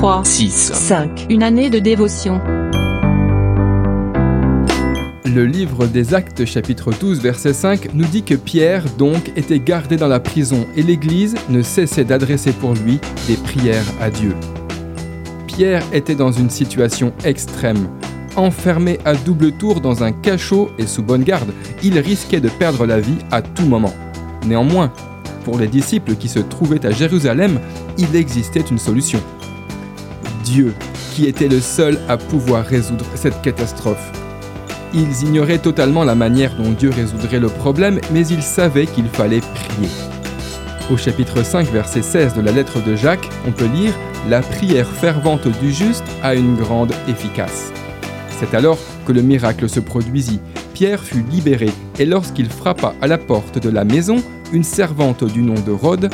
3, 6. 5. Une année de dévotion. Le livre des Actes chapitre 12 verset 5 nous dit que Pierre donc était gardé dans la prison et l'Église ne cessait d'adresser pour lui des prières à Dieu. Pierre était dans une situation extrême. Enfermé à double tour dans un cachot et sous bonne garde, il risquait de perdre la vie à tout moment. Néanmoins, pour les disciples qui se trouvaient à Jérusalem, il existait une solution. Dieu, qui était le seul à pouvoir résoudre cette catastrophe. Ils ignoraient totalement la manière dont Dieu résoudrait le problème, mais ils savaient qu'il fallait prier. Au chapitre 5, verset 16 de la lettre de Jacques, on peut lire La prière fervente du juste a une grande efficace. C'est alors que le miracle se produisit. Pierre fut libéré et lorsqu'il frappa à la porte de la maison, une servante du nom de Rhodes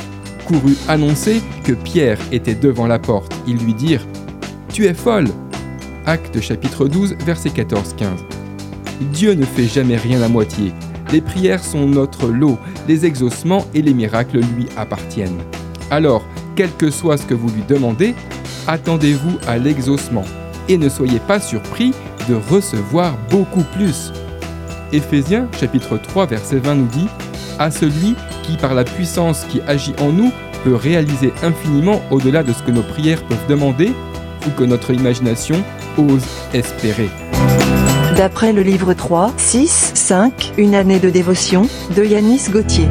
courut annoncer que Pierre était devant la porte. Ils lui dirent Tu es folle Acte chapitre 12, verset 14-15. Dieu ne fait jamais rien à moitié. Les prières sont notre lot, les exaucements et les miracles lui appartiennent. Alors, quel que soit ce que vous lui demandez, attendez-vous à l'exaucement et ne soyez pas surpris de recevoir beaucoup plus. Éphésiens chapitre 3 verset 20 nous dit À celui qui par la puissance qui agit en nous peut réaliser infiniment au-delà de ce que nos prières peuvent demander ou que notre imagination ose espérer. D'après le livre 3, 6, 5, Une année de dévotion, de Yanis Gauthier.